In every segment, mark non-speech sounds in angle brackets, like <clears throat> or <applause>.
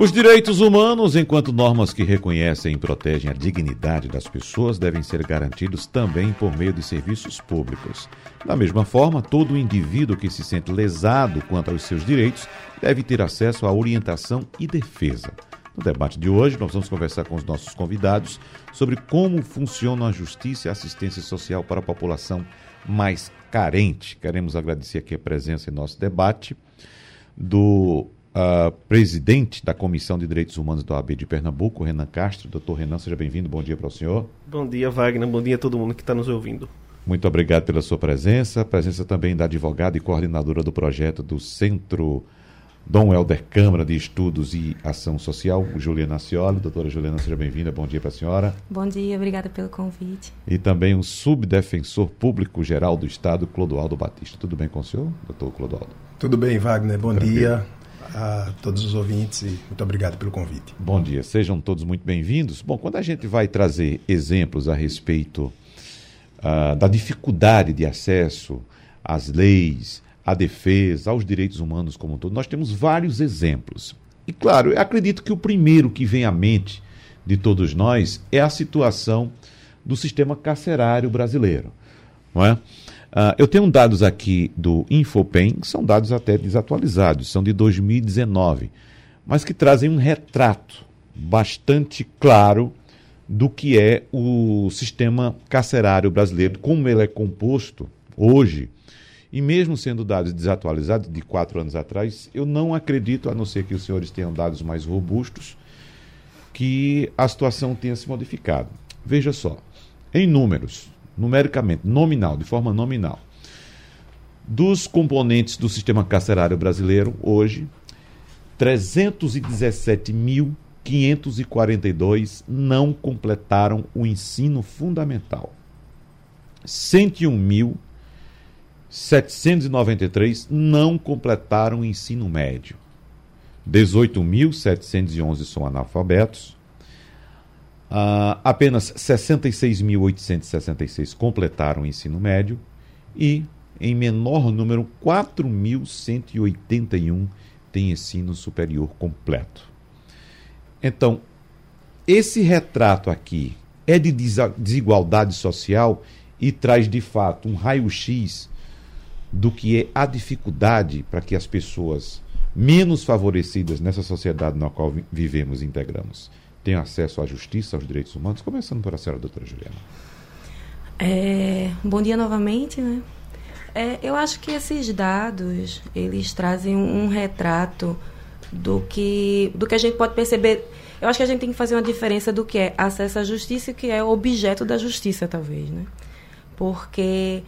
os direitos humanos, enquanto normas que reconhecem e protegem a dignidade das pessoas, devem ser garantidos também por meio de serviços públicos. Da mesma forma, todo indivíduo que se sente lesado quanto aos seus direitos deve ter acesso à orientação e defesa. No debate de hoje, nós vamos conversar com os nossos convidados sobre como funciona a justiça e a assistência social para a população mais carente. Queremos agradecer aqui a presença em nosso debate do uh, presidente da Comissão de Direitos Humanos da OAB de Pernambuco, Renan Castro. Doutor Renan, seja bem-vindo. Bom dia para o senhor. Bom dia, Wagner. Bom dia a todo mundo que está nos ouvindo. Muito obrigado pela sua presença. Presença também da advogada e coordenadora do projeto do Centro Dom Helder Câmara de Estudos e Ação Social, Juliana Cioli. Doutora Juliana, seja bem-vinda. Bom dia para a senhora. Bom dia, obrigada pelo convite. E também o subdefensor público geral do Estado, Clodoaldo Batista. Tudo bem com o senhor, doutor Clodoaldo? Tudo bem, Wagner. Bom Tranquilo. dia a todos os ouvintes e muito obrigado pelo convite. Bom dia, sejam todos muito bem-vindos. Bom, quando a gente vai trazer exemplos a respeito uh, da dificuldade de acesso às leis, à defesa, aos direitos humanos como um todo, nós temos vários exemplos. E claro, eu acredito que o primeiro que vem à mente de todos nós é a situação do sistema carcerário brasileiro, não é? Uh, eu tenho dados aqui do Infopen, que são dados até desatualizados, são de 2019, mas que trazem um retrato bastante claro do que é o sistema carcerário brasileiro, como ele é composto hoje. E mesmo sendo dados desatualizados de quatro anos atrás, eu não acredito, a não ser que os senhores tenham dados mais robustos, que a situação tenha se modificado. Veja só, em números, numericamente, nominal, de forma nominal. Dos componentes do sistema carcerário brasileiro, hoje, 317.542 não completaram o ensino fundamental. 101.793 não completaram o ensino médio. 18.711 são analfabetos. Uh, apenas 66.866 completaram o ensino médio e, em menor número, 4.181 têm ensino superior completo. Então, esse retrato aqui é de desigualdade social e traz de fato um raio-x do que é a dificuldade para que as pessoas menos favorecidas nessa sociedade na qual vivemos e integramos tenham acesso à justiça, aos direitos humanos? Começando por a senhora, doutora Juliana. É, bom dia novamente, né? É, eu acho que esses dados, eles trazem um, um retrato do que, do que a gente pode perceber. Eu acho que a gente tem que fazer uma diferença do que é acesso à justiça e o que é objeto da justiça, talvez, né? Porque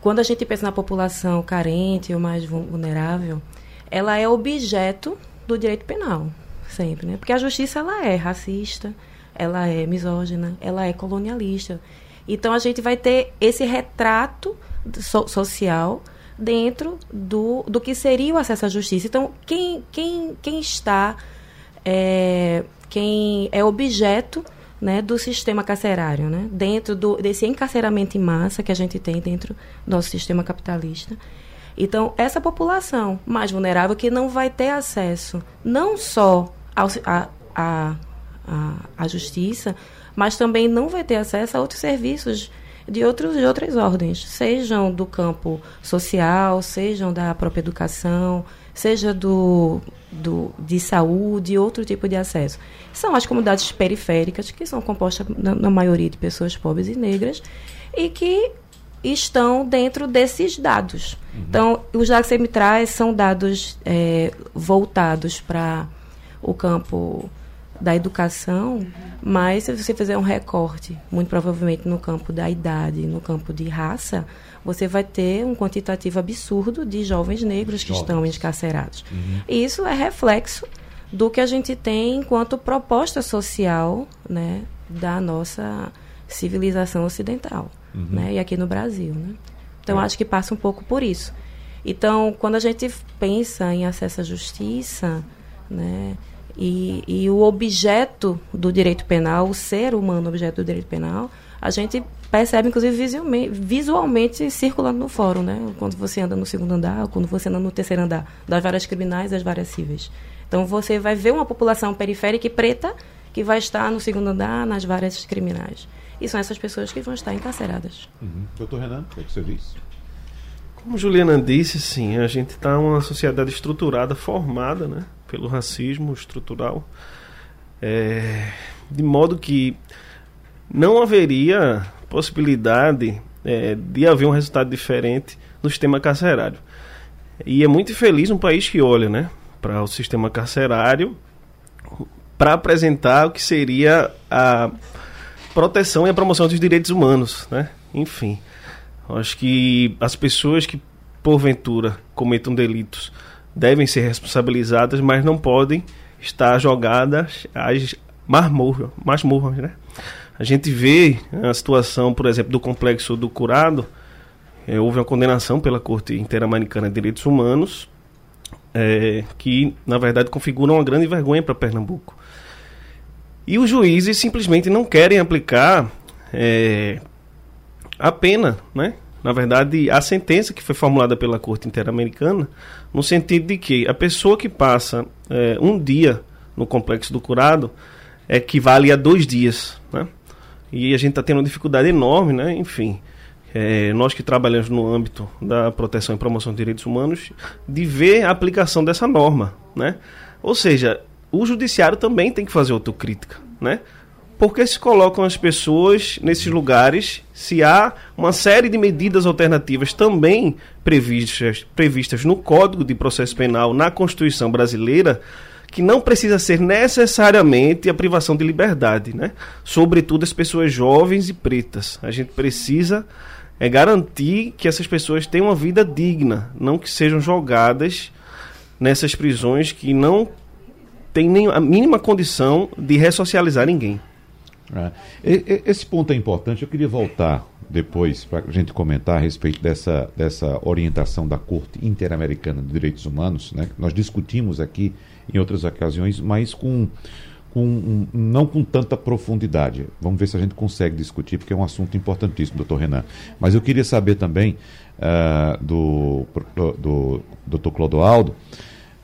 quando a gente pensa na população carente ou mais vulnerável, ela é objeto do direito penal sempre, né? Porque a justiça ela é racista, ela é misógina, ela é colonialista. Então a gente vai ter esse retrato so social dentro do, do que seria o acesso à justiça. Então quem, quem, quem está é, quem é objeto né, do sistema carcerário, né, dentro do, desse encarceramento em massa que a gente tem dentro do nosso sistema capitalista. Então, essa população mais vulnerável que não vai ter acesso não só a, a, a, a justiça, mas também não vai ter acesso a outros serviços de, outros, de outras ordens, sejam do campo social, sejam da própria educação, seja do, do, de saúde, outro tipo de acesso. São as comunidades periféricas, que são compostas, na, na maioria, de pessoas pobres e negras, e que estão dentro desses dados. Uhum. Então, os dados que você me traz são dados é, voltados para o campo da educação, mas se você fizer um recorte, muito provavelmente no campo da idade, no campo de raça, você vai ter um quantitativo absurdo de jovens negros que jovens. estão encarcerados. Uhum. E isso é reflexo do que a gente tem enquanto proposta social né, da nossa civilização ocidental, uhum. né, e aqui no Brasil. Né? Então, é. acho que passa um pouco por isso. Então, quando a gente pensa em acesso à justiça, né, e, e o objeto do direito penal, o ser humano objeto do direito penal, a gente percebe, inclusive, visualmente, visualmente circulando no fórum, né? Quando você anda no segundo andar, quando você anda no terceiro andar, das várias criminais das várias cíveis. Então, você vai ver uma população periférica e preta que vai estar no segundo andar, nas várias criminais. E são essas pessoas que vão estar encarceradas. Uhum. Doutor Renan, o que, é que você disse? Como Juliana disse, sim, a gente está uma sociedade estruturada, formada né, pelo racismo estrutural, é, de modo que não haveria possibilidade é, de haver um resultado diferente no sistema carcerário. E é muito infeliz um país que olha né, para o sistema carcerário para apresentar o que seria a proteção e a promoção dos direitos humanos. Né? Enfim, acho que as pessoas que porventura cometam delitos devem ser responsabilizadas, mas não podem estar jogadas às masmorras, né? A gente vê a situação, por exemplo, do complexo do Curado. É, houve uma condenação pela Corte Interamericana de Direitos Humanos, é, que, na verdade, configura uma grande vergonha para Pernambuco. E os juízes simplesmente não querem aplicar é, a pena, né? Na verdade, a sentença que foi formulada pela Corte Interamericana, no sentido de que a pessoa que passa é, um dia no complexo do curado equivale a dois dias, né? E a gente está tendo uma dificuldade enorme, né? Enfim, é, nós que trabalhamos no âmbito da proteção e promoção de direitos humanos, de ver a aplicação dessa norma, né? Ou seja, o judiciário também tem que fazer autocrítica, né? Porque se colocam as pessoas nesses lugares se há uma série de medidas alternativas também previstas, previstas no Código de Processo Penal, na Constituição Brasileira, que não precisa ser necessariamente a privação de liberdade, né? Sobretudo as pessoas jovens e pretas. A gente precisa é garantir que essas pessoas tenham uma vida digna, não que sejam jogadas nessas prisões que não têm nem a mínima condição de ressocializar ninguém. É. Esse ponto é importante. Eu queria voltar depois para a gente comentar a respeito dessa, dessa orientação da Corte Interamericana de Direitos Humanos. Né? Nós discutimos aqui em outras ocasiões, mas com, com não com tanta profundidade. Vamos ver se a gente consegue discutir, porque é um assunto importantíssimo, doutor Renan. Mas eu queria saber também uh, do, do, do doutor Clodoaldo.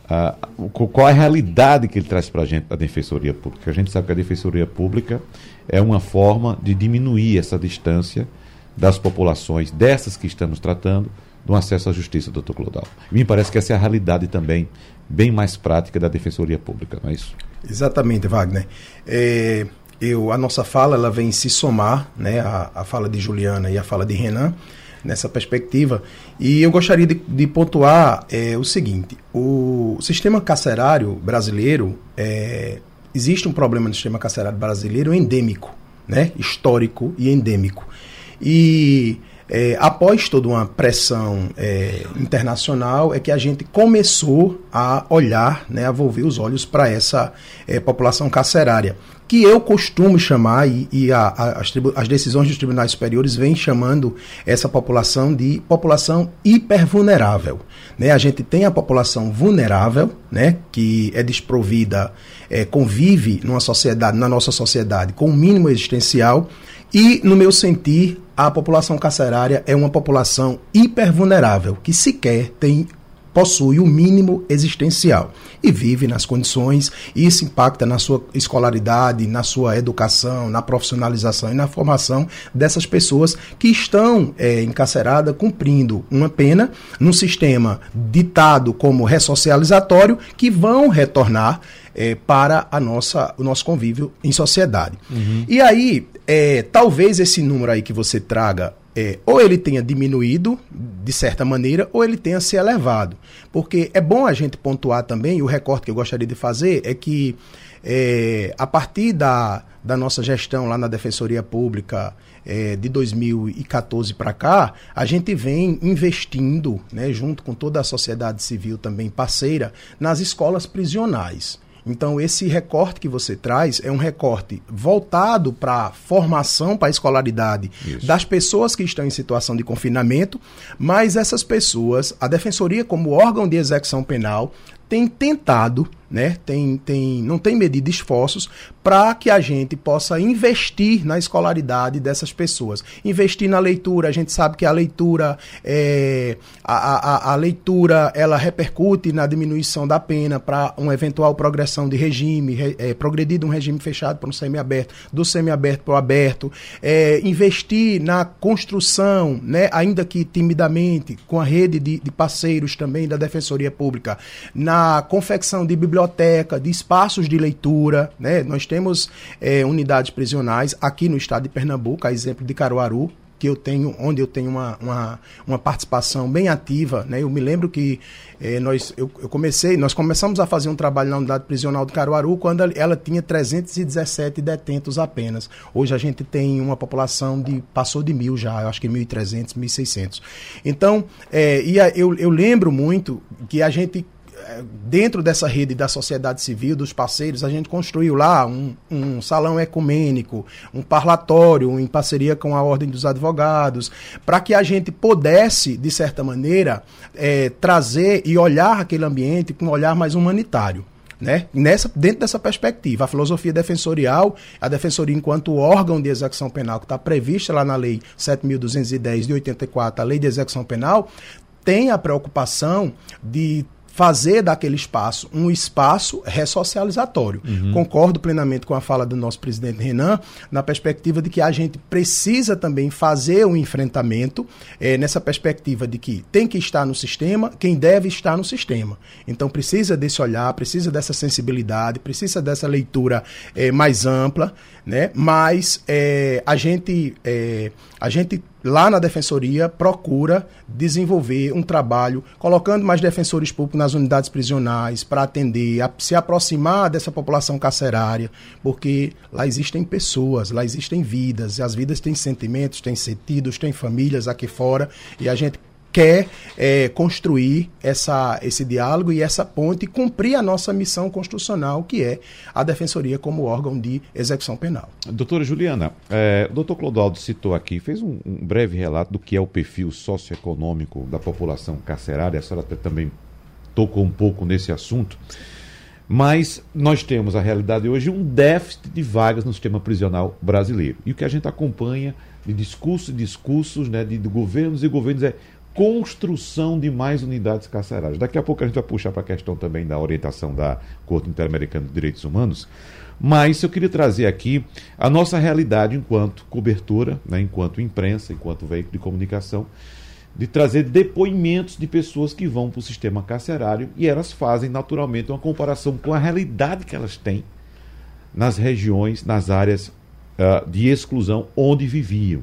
Uh, qual é a realidade que ele traz para a gente da Defensoria Pública? A gente sabe que a Defensoria Pública é uma forma de diminuir essa distância das populações, dessas que estamos tratando, do acesso à justiça, doutor Clodal. Me parece que essa é a realidade também bem mais prática da Defensoria Pública, não é isso? Exatamente, Wagner. É, eu, a nossa fala ela vem se somar, né, a, a fala de Juliana e a fala de Renan, nessa perspectiva. E eu gostaria de, de pontuar é, o seguinte: o sistema carcerário brasileiro, é, existe um problema no sistema carcerário brasileiro endêmico, né, histórico e endêmico. E é, após toda uma pressão é, internacional, é que a gente começou a olhar, né, a volver os olhos para essa é, população carcerária, que eu costumo chamar, e, e a, a, as, as, decisões dos tribunais superiores vêm chamando essa população de população hipervulnerável. Né? A gente tem a população vulnerável, né, que é desprovida, é, convive numa sociedade, na nossa sociedade, com o mínimo existencial, e, no meu sentir, a população carcerária é uma população hipervulnerável, que sequer tem possui o mínimo existencial e vive nas condições, e isso impacta na sua escolaridade, na sua educação, na profissionalização e na formação dessas pessoas que estão é, encarceradas cumprindo uma pena num sistema ditado como ressocializatório que vão retornar é, para a nossa, o nosso convívio em sociedade. Uhum. E aí, é, talvez esse número aí que você traga, é, ou ele tenha diminuído de certa maneira, ou ele tenha se elevado. Porque é bom a gente pontuar também, e o recorte que eu gostaria de fazer é que é, a partir da, da nossa gestão lá na Defensoria Pública é, de 2014 para cá, a gente vem investindo, né, junto com toda a sociedade civil também parceira, nas escolas prisionais. Então, esse recorte que você traz é um recorte voltado para a formação, para a escolaridade Isso. das pessoas que estão em situação de confinamento, mas essas pessoas, a Defensoria, como órgão de execução penal, tem tentado né, tem, tem, não tem medido esforços para que a gente possa investir na escolaridade dessas pessoas. Investir na leitura, a gente sabe que a leitura, é, a, a, a leitura ela repercute na diminuição da pena para uma eventual progressão de regime, re, é, progredir de um regime fechado para um semiaberto, do semiaberto para o aberto. É, investir na construção, né, ainda que timidamente, com a rede de, de parceiros também da Defensoria Pública, na confecção de biblioteca, de espaços de leitura. Né? Nós temos é, unidades prisionais aqui no estado de Pernambuco, a exemplo de Caruaru, que eu tenho, onde eu tenho uma, uma, uma participação bem ativa, né? Eu me lembro que eh, nós, eu, eu, comecei, nós começamos a fazer um trabalho na unidade prisional de Caruaru quando ela tinha 317 detentos apenas. Hoje a gente tem uma população de passou de mil já, eu acho que 1.300, 1.600. Então, eh, e a, eu, eu lembro muito que a gente dentro dessa rede da sociedade civil, dos parceiros, a gente construiu lá um, um salão ecumênico, um parlatório em parceria com a Ordem dos Advogados, para que a gente pudesse, de certa maneira, é, trazer e olhar aquele ambiente com um olhar mais humanitário. Né? Nessa, dentro dessa perspectiva, a filosofia defensorial, a defensoria enquanto órgão de execução penal que está prevista lá na Lei 7.210 de 84, a Lei de Execução Penal, tem a preocupação de fazer daquele espaço um espaço ressocializatório. Uhum. Concordo plenamente com a fala do nosso presidente Renan, na perspectiva de que a gente precisa também fazer um enfrentamento é, nessa perspectiva de que tem que estar no sistema quem deve estar no sistema. Então precisa desse olhar, precisa dessa sensibilidade, precisa dessa leitura é, mais ampla, né? Mas é, a gente a gente lá na defensoria procura desenvolver um trabalho colocando mais defensores públicos nas unidades prisionais para atender, a, se aproximar dessa população carcerária, porque lá existem pessoas, lá existem vidas, e as vidas têm sentimentos, têm sentidos, têm famílias aqui fora, e a gente quer é, construir essa, esse diálogo e essa ponte e cumprir a nossa missão constitucional, que é a Defensoria como órgão de execução penal. Doutora Juliana, é, o doutor Clodoaldo citou aqui, fez um, um, breve relato do que é o perfil socioeconômico da população carcerária, a senhora também tocou um pouco nesse assunto. Mas nós temos a realidade hoje um déficit de vagas no sistema prisional brasileiro. E o que a gente acompanha de discursos e discursos né, de, de governos e governos é construção de mais unidades carcerárias. Daqui a pouco a gente vai puxar para a questão também da orientação da Corte Interamericana de Direitos Humanos. Mas eu queria trazer aqui a nossa realidade enquanto cobertura, né, enquanto imprensa, enquanto veículo de comunicação, de trazer depoimentos de pessoas que vão para o sistema carcerário e elas fazem naturalmente uma comparação com a realidade que elas têm nas regiões, nas áreas uh, de exclusão onde viviam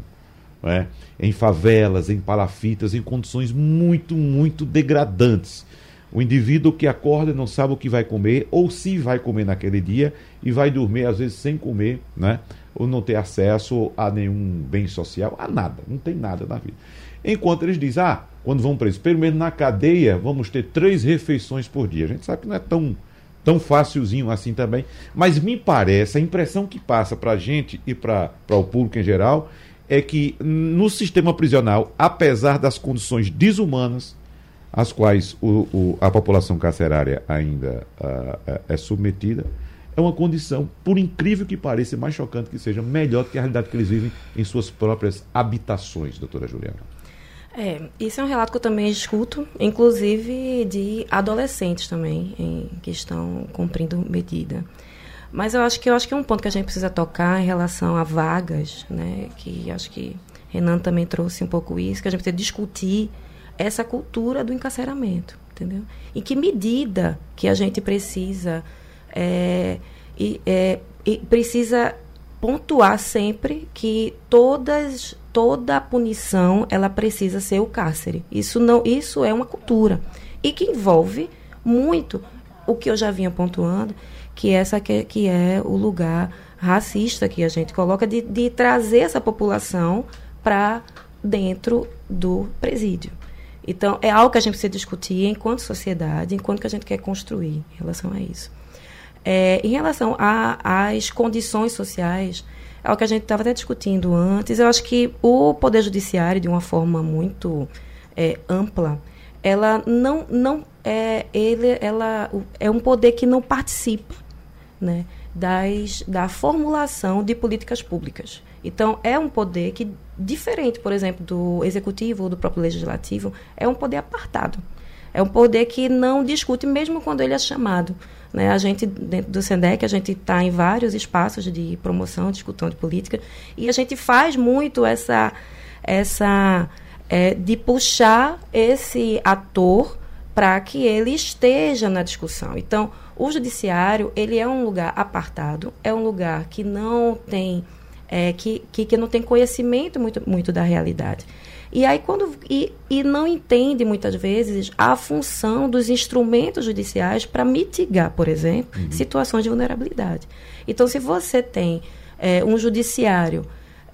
né? em favelas, em palafitas, em condições muito, muito degradantes. O indivíduo que acorda não sabe o que vai comer, ou se vai comer naquele dia, e vai dormir, às vezes, sem comer, né? ou não ter acesso a nenhum bem social, a nada, não tem nada na vida. Enquanto eles dizem, ah, quando vão presos, pelo menos na cadeia, vamos ter três refeições por dia. A gente sabe que não é tão, tão facilzinho assim também, mas me parece, a impressão que passa para a gente e para o público em geral é que no sistema prisional, apesar das condições desumanas às quais o, o, a população carcerária ainda uh, é submetida, é uma condição, por incrível que pareça, mais chocante que seja, melhor do que a realidade que eles vivem em suas próprias habitações, doutora Juliana. É, isso é um relato que eu também escuto, inclusive de adolescentes também, em, que estão cumprindo medida. Mas eu acho que eu acho que é um ponto que a gente precisa tocar em relação a vagas, né? Que acho que Renan também trouxe um pouco isso, que a gente precisa discutir essa cultura do encarceramento, entendeu? Em que medida que a gente precisa é, e, é, e precisa pontuar sempre que todas toda punição ela precisa ser o cárcere. Isso não isso é uma cultura e que envolve muito o que eu já vinha pontuando que essa que, que é o lugar racista que a gente coloca de, de trazer essa população para dentro do presídio. Então, é algo que a gente precisa discutir enquanto sociedade, enquanto que a gente quer construir em relação a isso. É, em relação às condições sociais, é o que a gente estava até discutindo antes, eu acho que o Poder Judiciário, de uma forma muito é, ampla, ela não, não é, ele, ela é um poder que não participa né, das, da formulação de políticas públicas. Então, é um poder que, diferente, por exemplo, do executivo ou do próprio legislativo, é um poder apartado. É um poder que não discute, mesmo quando ele é chamado. Né? A gente, dentro do SENDEC, a gente está em vários espaços de promoção, discussão de política, e a gente faz muito essa, essa é, de puxar esse ator para que ele esteja na discussão. Então, o judiciário, ele é um lugar apartado, é um lugar que não tem, é, que, que, que não tem conhecimento muito, muito da realidade. E aí quando e, e não entende muitas vezes a função dos instrumentos judiciais para mitigar, por exemplo, uhum. situações de vulnerabilidade. Então, se você tem é, um judiciário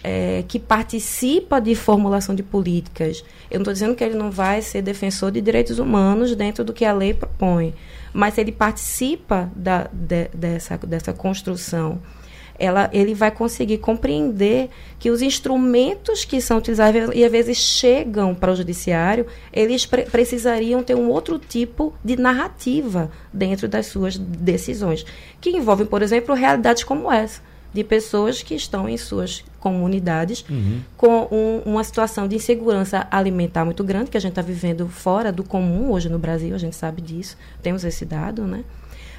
é, que participa de formulação de políticas, eu não estou dizendo que ele não vai ser defensor de direitos humanos dentro do que a lei propõe, mas ele participa da, de, dessa, dessa construção. Ela, ele vai conseguir compreender que os instrumentos que são utilizados e às vezes chegam para o judiciário, eles pre precisariam ter um outro tipo de narrativa dentro das suas decisões, que envolvem, por exemplo, realidades como essa de pessoas que estão em suas comunidades uhum. com um, uma situação de insegurança alimentar muito grande, que a gente está vivendo fora do comum hoje no Brasil, a gente sabe disso, temos esse dado, né?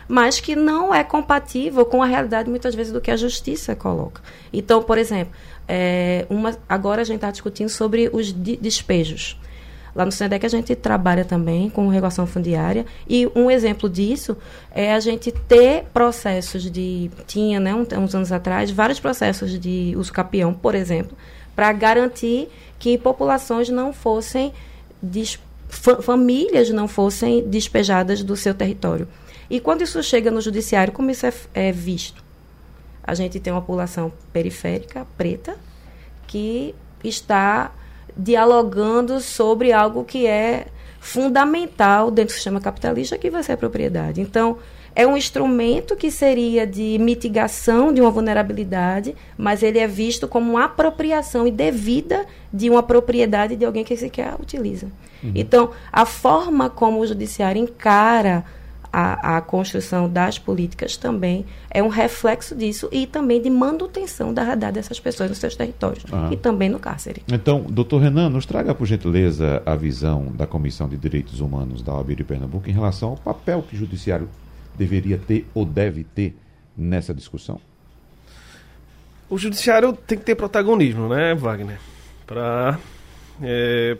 mas que não é compatível com a realidade, muitas vezes, do que a justiça coloca. Então, por exemplo, é, uma, agora a gente está discutindo sobre os despejos. Lá no SENDEC a gente trabalha também com regulação fundiária e um exemplo disso é a gente ter processos de... Tinha, né, uns anos atrás, vários processos de uso capião, por exemplo, para garantir que populações não fossem... Famílias não fossem despejadas do seu território. E quando isso chega no judiciário, como isso é, é visto? A gente tem uma população periférica, preta, que está dialogando sobre algo que é fundamental dentro do sistema capitalista, que vai ser a propriedade. Então, é um instrumento que seria de mitigação de uma vulnerabilidade, mas ele é visto como uma apropriação indevida de uma propriedade de alguém que sequer utiliza. Uhum. Então, a forma como o judiciário encara a, a, construção das políticas também é um reflexo disso e também de manutenção da realidade dessas pessoas nos seus territórios ah. e também no cárcere. Então, doutor Renan, nos traga, por gentileza, a visão da Comissão de Direitos Humanos da OAB de Pernambuco em relação ao papel que o Judiciário deveria ter ou deve ter nessa discussão. O Judiciário tem que ter protagonismo, né, Wagner? Para é,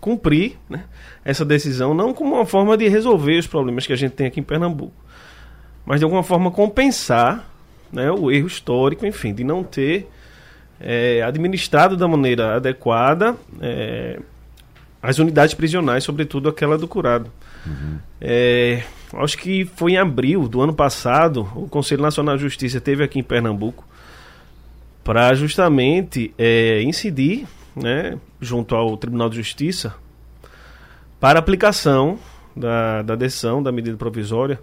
cumprir né, essa decisão, não como uma forma de resolver os problemas que a gente tem aqui em Pernambuco, mas de alguma forma compensar né, o erro histórico, enfim, de não ter é, administrado da maneira adequada é, as unidades prisionais, sobretudo aquela do curado. Uhum. É, acho que foi em abril do ano passado, o Conselho Nacional de Justiça teve aqui em Pernambuco para justamente é, incidir né, junto ao Tribunal de Justiça para aplicação da, da decisão da medida provisória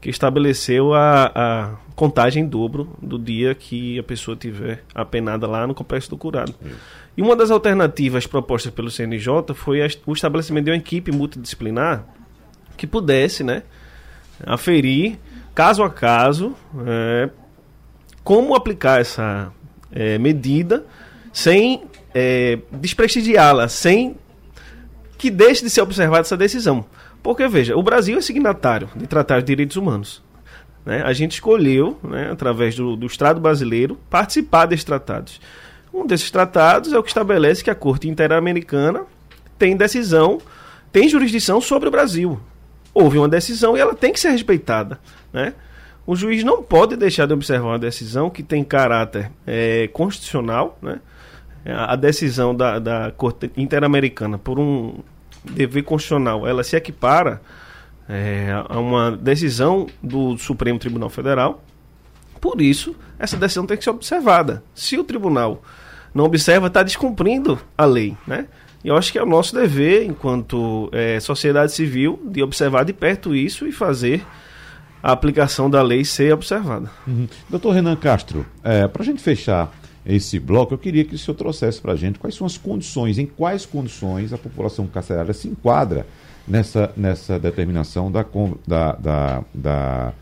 que estabeleceu a, a contagem em dobro do dia que a pessoa tiver apenada lá no complexo do curado. Isso. E uma das alternativas propostas pelo CNJ foi o estabelecimento de uma equipe multidisciplinar que pudesse né, aferir, caso a caso, é, como aplicar essa é, medida sem é, desprestigiá-la, sem que deixe de ser observada essa decisão. Porque, veja, o Brasil é signatário de tratados de direitos humanos. Né? A gente escolheu, né, através do, do Estado brasileiro, participar desses tratados. Um desses tratados é o que estabelece que a Corte Interamericana tem decisão, tem jurisdição sobre o Brasil. Houve uma decisão e ela tem que ser respeitada. Né? O juiz não pode deixar de observar uma decisão que tem caráter é, constitucional, né? A decisão da, da Corte Interamericana por um dever constitucional, ela se equipara é, a uma decisão do Supremo Tribunal Federal. Por isso, essa decisão tem que ser observada. Se o tribunal não observa, está descumprindo a lei, né? E eu acho que é o nosso dever, enquanto é, sociedade civil, de observar de perto isso e fazer a aplicação da lei ser observada. Uhum. Doutor Renan Castro, é, para a gente fechar esse bloco, eu queria que o senhor trouxesse para a gente quais são as condições, em quais condições a população carcerária se enquadra nessa, nessa determinação da, da, da,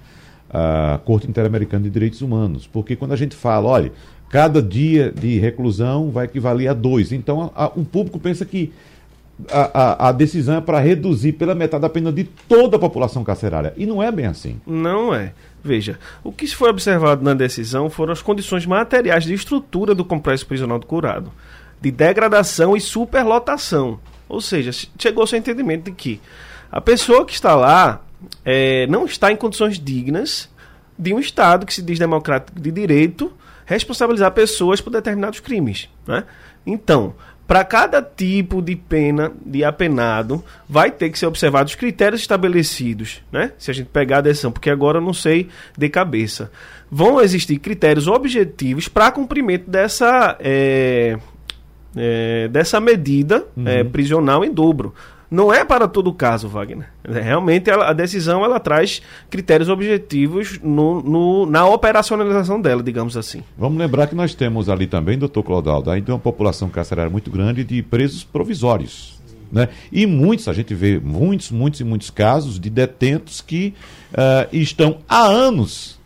da Corte Interamericana de Direitos Humanos. Porque quando a gente fala, olha, cada dia de reclusão vai equivaler a dois, então a, a, o público pensa que a, a, a, decisão é para reduzir pela metade a pena de toda a população carcerária. E não é bem assim. Não é. Veja, o que foi observado na decisão foram as condições materiais de estrutura do complexo prisional do curado, de degradação e superlotação. Ou seja, chegou-se ao entendimento de que a pessoa que está lá é, não está em condições dignas de um Estado que se diz democrático de direito responsabilizar pessoas por determinados crimes. Né? Então, para cada tipo de pena de apenado, vai ter que ser observados os critérios estabelecidos, né? Se a gente pegar a decisão, porque agora eu não sei de cabeça. Vão existir critérios objetivos para cumprimento dessa, é, é, dessa medida uhum. é, prisional em dobro. Não é para todo caso, Wagner. É, realmente a decisão ela traz critérios objetivos no, no, na operacionalização dela, digamos assim. Vamos lembrar que nós temos ali também, doutor Claudaldo, ainda uma população carcerária muito grande de presos provisórios. Né? E muitos, a gente vê muitos, muitos e muitos casos de detentos que uh, estão há anos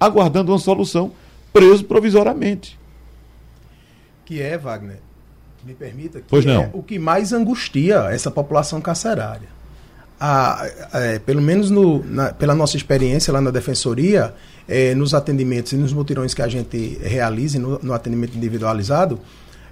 aguardando uma solução preso provisoriamente. Que é, Wagner, me permita, que pois não. é o que mais angustia essa população carcerária. A, é, pelo menos no, na, pela nossa experiência lá na Defensoria, é, nos atendimentos e nos mutirões que a gente realiza no, no atendimento individualizado,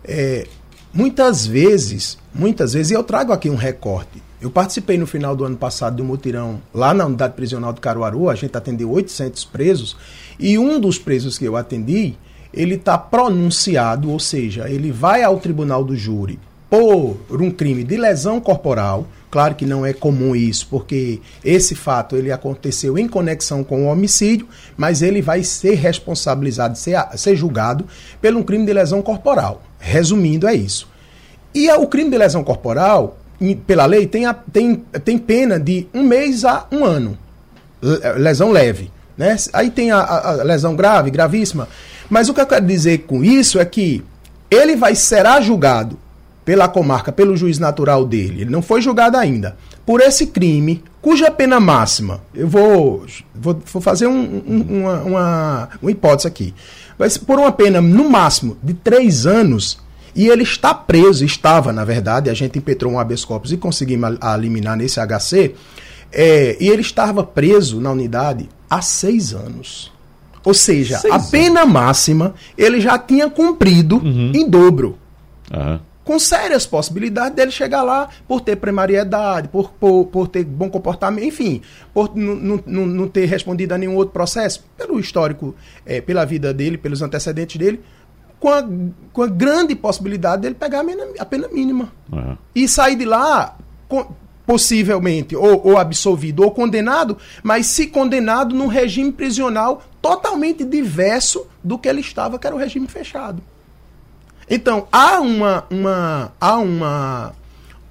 é, muitas vezes, muitas vezes, e eu trago aqui um recorte. Eu participei no final do ano passado de um mutirão lá na unidade prisional de Caruaru, a gente atendeu 800 presos, e um dos presos que eu atendi, ele está pronunciado, ou seja, ele vai ao tribunal do júri por um crime de lesão corporal. Claro que não é comum isso, porque esse fato ele aconteceu em conexão com o homicídio, mas ele vai ser responsabilizado, ser, ser julgado pelo um crime de lesão corporal. Resumindo, é isso. E o crime de lesão corporal, pela lei, tem, a, tem, tem pena de um mês a um ano. Lesão leve. Né? Aí tem a, a lesão grave, gravíssima. Mas o que eu quero dizer com isso é que ele vai será julgado pela comarca, pelo juiz natural dele, ele não foi julgado ainda, por esse crime, cuja pena máxima, eu vou, vou, vou fazer um, um, uma, uma, uma hipótese aqui, mas por uma pena no máximo de três anos, e ele está preso, estava na verdade, a gente impetrou um habeas corpus e conseguimos eliminar nesse HC, é, e ele estava preso na unidade há seis anos. Ou seja, Seis a pena anos. máxima ele já tinha cumprido uhum. em dobro. Uhum. Com sérias possibilidades dele chegar lá por ter primariedade, por, por, por ter bom comportamento, enfim, por não ter respondido a nenhum outro processo, pelo histórico, é, pela vida dele, pelos antecedentes dele, com a, com a grande possibilidade dele pegar a pena, a pena mínima. Uhum. E sair de lá com, possivelmente ou, ou, absolvido ou condenado, mas se condenado num regime prisional totalmente diverso do que ele estava, que era o regime fechado. Então, há uma, uma, há uma,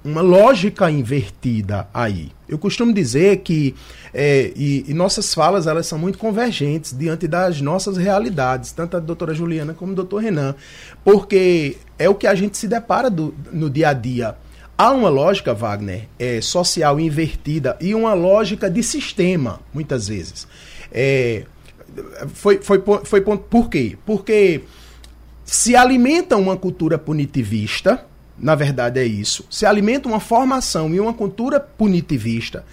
uma lógica invertida aí. Eu costumo dizer que é, e, e, nossas falas elas são muito convergentes diante das nossas realidades, tanto a doutora Juliana como o doutor Renan, porque é o que a gente se depara do, no dia a dia Há uma lógica, Wagner, é, social invertida e uma lógica de sistema, muitas vezes. É, foi, foi, foi, por quê? Porque se alimenta uma cultura punitivista, na verdade é isso, se alimenta uma formação e uma cultura punitivista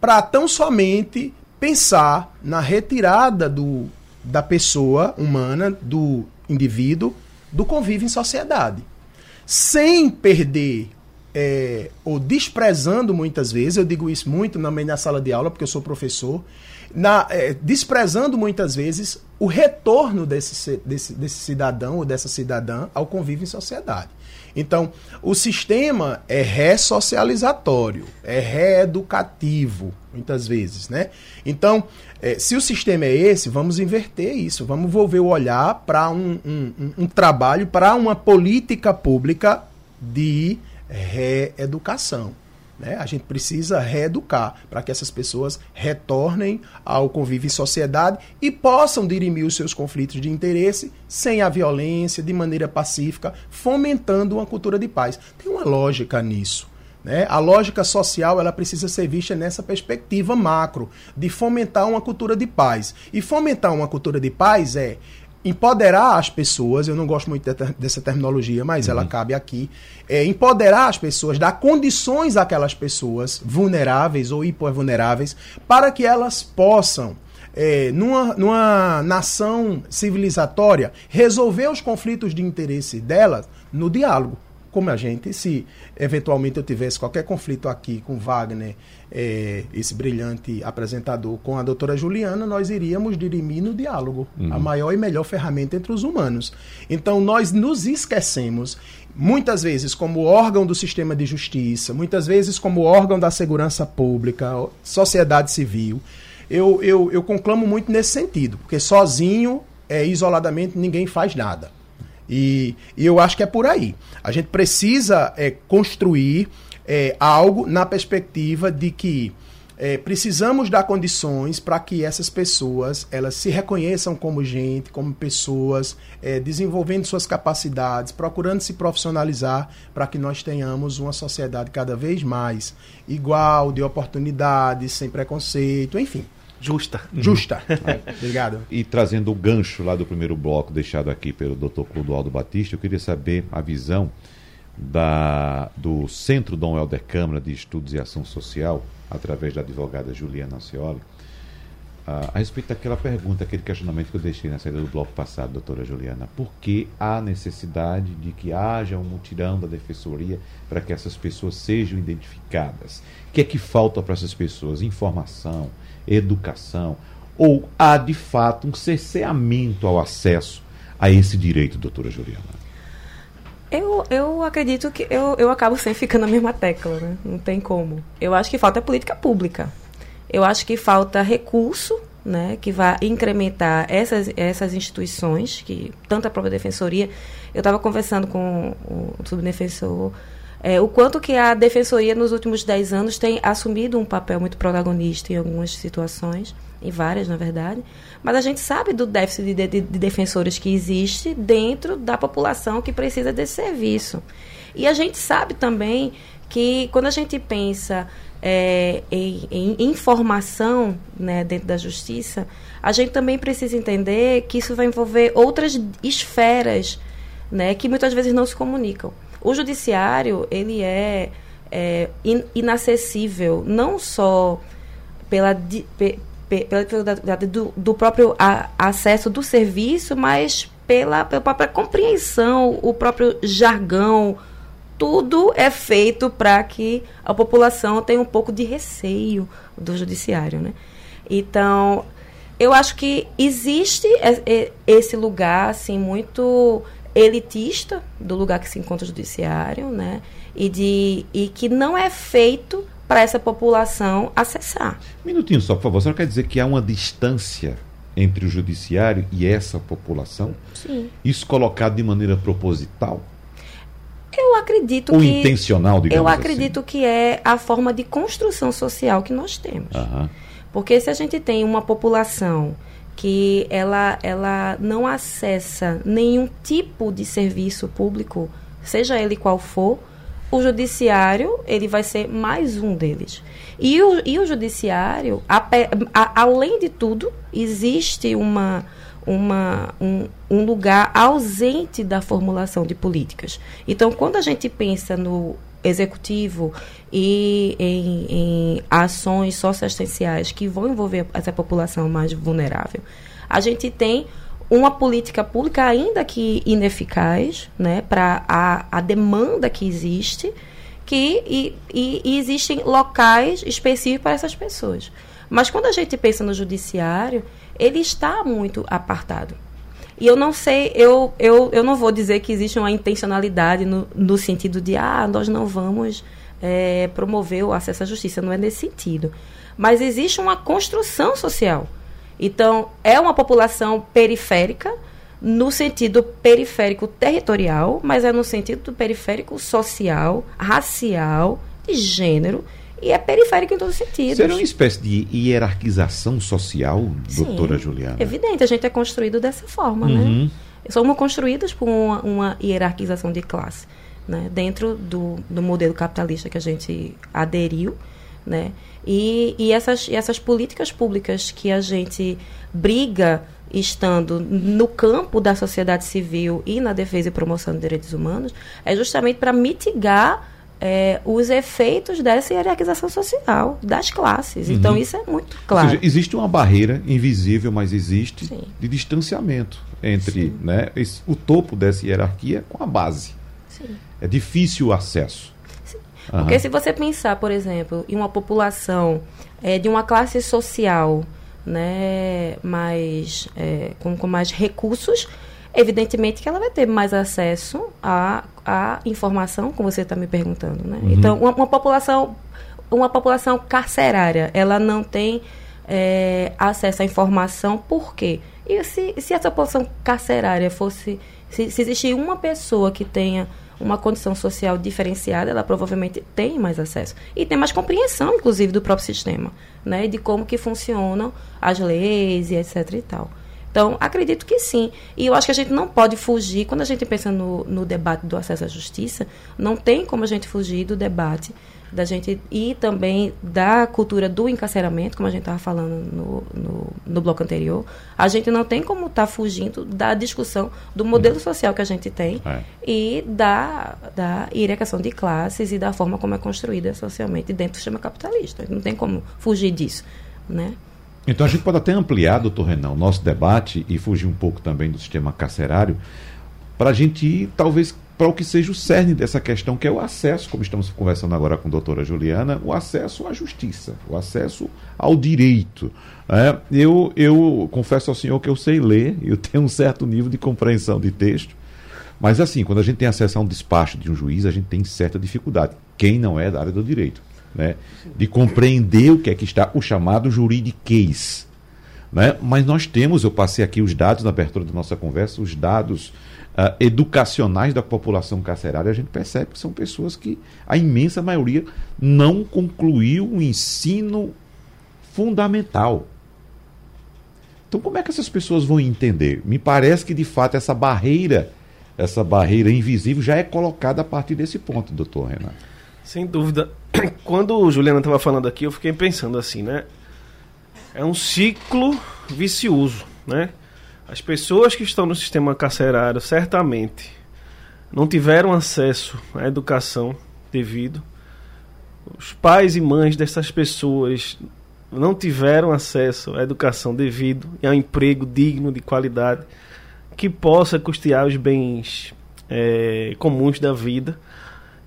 para tão somente pensar na retirada do, da pessoa humana, do indivíduo, do convívio em sociedade. Sem perder é, ou desprezando muitas vezes, eu digo isso muito também na sala de aula, porque eu sou professor, na, é, desprezando muitas vezes o retorno desse, desse, desse cidadão ou dessa cidadã ao convívio em sociedade. Então, o sistema é ressocializatório, é reeducativo, muitas vezes, né? Então, é, se o sistema é esse, vamos inverter isso, vamos volver o olhar para um, um, um, um trabalho, para uma política pública de reeducação. Né? A gente precisa reeducar para que essas pessoas retornem ao convívio em sociedade e possam dirimir os seus conflitos de interesse sem a violência, de maneira pacífica, fomentando uma cultura de paz. Tem uma lógica nisso. Né? A lógica social ela precisa ser vista nessa perspectiva macro, de fomentar uma cultura de paz. E fomentar uma cultura de paz é empoderar as pessoas, eu não gosto muito dessa terminologia, mas uhum. ela cabe aqui, é empoderar as pessoas, dar condições àquelas pessoas vulneráveis ou hipovulneráveis para que elas possam é, numa, numa nação civilizatória, resolver os conflitos de interesse delas no diálogo como a gente, se eventualmente eu tivesse qualquer conflito aqui com Wagner, é, esse brilhante apresentador, com a doutora Juliana, nós iríamos dirimir no diálogo, uhum. a maior e melhor ferramenta entre os humanos. Então nós nos esquecemos, muitas vezes como órgão do sistema de justiça, muitas vezes como órgão da segurança pública, sociedade civil. Eu, eu, eu conclamo muito nesse sentido, porque sozinho, é, isoladamente, ninguém faz nada. E, e eu acho que é por aí. A gente precisa é, construir é, algo na perspectiva de que é, precisamos dar condições para que essas pessoas elas se reconheçam como gente, como pessoas, é, desenvolvendo suas capacidades, procurando se profissionalizar para que nós tenhamos uma sociedade cada vez mais igual, de oportunidades, sem preconceito, enfim. Justa. Justa. <laughs> Obrigado. E trazendo o gancho lá do primeiro bloco deixado aqui pelo Dr. Clodoaldo Batista, eu queria saber a visão da, do Centro Dom Helder Câmara de Estudos e Ação Social, através da advogada Juliana Ancioli, a, a respeito daquela pergunta, aquele questionamento que eu deixei na saída do bloco passado, doutora Juliana. Por que há necessidade de que haja um mutirão da defensoria para que essas pessoas sejam identificadas? O que é que falta para essas pessoas? Informação, educação, ou há de fato um cerceamento ao acesso a esse direito, doutora Juliana? Eu, eu acredito que eu, eu acabo sempre ficando na mesma tecla, né? Não tem como. Eu acho que falta política pública. Eu acho que falta recurso, né? Que vai incrementar essas, essas instituições, que tanto a própria defensoria. Eu estava conversando com o subdefensor é, o quanto que a defensoria nos últimos 10 anos tem assumido um papel muito protagonista em algumas situações, em várias, na verdade, mas a gente sabe do déficit de, de, de defensores que existe dentro da população que precisa desse serviço. E a gente sabe também que quando a gente pensa é, em, em, informação né, dentro da justiça, a gente também precisa entender que isso vai envolver outras esferas né, que muitas vezes não se comunicam. O judiciário, ele é, é in, inacessível, não só pela, pe, pe, pela dificuldade do, do próprio a, acesso do serviço, mas pela, pela própria compreensão, o próprio jargão, tudo é feito para que a população tenha um pouco de receio do judiciário, né? Então, eu acho que existe esse lugar assim muito elitista do lugar que se encontra o judiciário, né? E, de, e que não é feito para essa população acessar. Minutinho só, por favor. Você não quer dizer que há uma distância entre o judiciário e essa população? Sim. Isso colocado de maneira proposital? Eu acredito Ou que. intencional, digamos Eu acredito assim. que é a forma de construção social que nós temos. Aham. Porque se a gente tem uma população que ela, ela não acessa nenhum tipo de serviço público, seja ele qual for, o judiciário ele vai ser mais um deles. E o, e o judiciário, a, a, além de tudo, existe uma, uma, um, um lugar ausente da formulação de políticas. Então, quando a gente pensa no executivo e em, em ações socioassistenciais que vão envolver essa população mais vulnerável. A gente tem uma política pública ainda que ineficaz né, para a, a demanda que existe, que e, e, e existem locais específicos para essas pessoas. Mas quando a gente pensa no judiciário, ele está muito apartado. E eu não sei, eu, eu, eu não vou dizer que existe uma intencionalidade no, no sentido de, ah, nós não vamos é, promover o acesso à justiça. Não é nesse sentido. Mas existe uma construção social. Então, é uma população periférica, no sentido periférico territorial, mas é no sentido periférico social, racial, gênero e é periférico em todos os sentidos. Seria uma espécie de hierarquização social, Sim, doutora Juliana? Evidente, a gente é construído dessa forma, né? Uhum. Somos construídos por uma, uma hierarquização de classe, né? Dentro do, do modelo capitalista que a gente aderiu, né? E, e essas, e essas políticas públicas que a gente briga estando no campo da sociedade civil e na defesa e promoção dos direitos humanos é justamente para mitigar é, os efeitos dessa hierarquização social das classes. Uhum. Então, isso é muito claro. seja, existe uma barreira invisível, mas existe, Sim. de distanciamento entre né, esse- o topo dessa hierarquia com a base. Sim. É difícil o acesso. Aham. Porque se você pensar, por exemplo, em uma população é, de uma classe social né, mais, é, com, com mais recursos, evidentemente que ela vai ter mais acesso à, à informação, como você está me perguntando. Né? Então, uma, uma população uma população carcerária, ela não tem é, acesso à informação, por quê? E se, se essa população carcerária fosse. Se, se existir uma pessoa que tenha uma condição social diferenciada, ela provavelmente tem mais acesso. E tem mais compreensão, inclusive, do próprio sistema, né? De como que funcionam as leis e etc e tal. Então, acredito que sim. E eu acho que a gente não pode fugir, quando a gente pensa no, no debate do acesso à justiça, não tem como a gente fugir do debate da gente e também da cultura do encarceramento, como a gente estava falando no, no, no bloco anterior. A gente não tem como estar fugindo da discussão do modelo social que a gente tem É. e da, da hierarquização de classes e da forma como é construída socialmente dentro do sistema capitalista. Não tem como fugir disso, né? Então a gente pode até ampliar, doutor Renan, o nosso debate e fugir um pouco também do sistema carcerário, para a gente ir, talvez, para o que seja o cerne dessa questão, que é o acesso, como estamos conversando agora com a doutora Juliana, o acesso à justiça, o acesso ao direito. É, eu, eu confesso ao senhor que eu sei ler, eu tenho um certo nível de compreensão de texto, mas assim, quando a gente tem acesso a um despacho de um juiz, a gente tem certa dificuldade. Quem não é da área do direito, né? De compreender o que é que está o chamado juridiquês. Né? Mas nós temos, eu passei aqui os dados na abertura da nossa conversa, os dados ah, educacionais da população carcerária, a gente percebe que são pessoas que, a imensa maioria, não concluiu o ensino fundamental. Então, como é que essas pessoas vão entender? Me parece que, de fato, essa barreira, essa barreira invisível já é colocada a partir desse ponto, doutor Renan. Sem dúvida. <clears throat> Quando o Juliana estava falando aqui, eu fiquei pensando assim, né? É um ciclo vicioso, né? As pessoas que estão no sistema carcerário certamente não tiveram acesso à educação devido. Os pais e mães dessas pessoas não tiveram acesso à educação devido e ao emprego digno de qualidade que possa custear os bens eh, comuns da vida.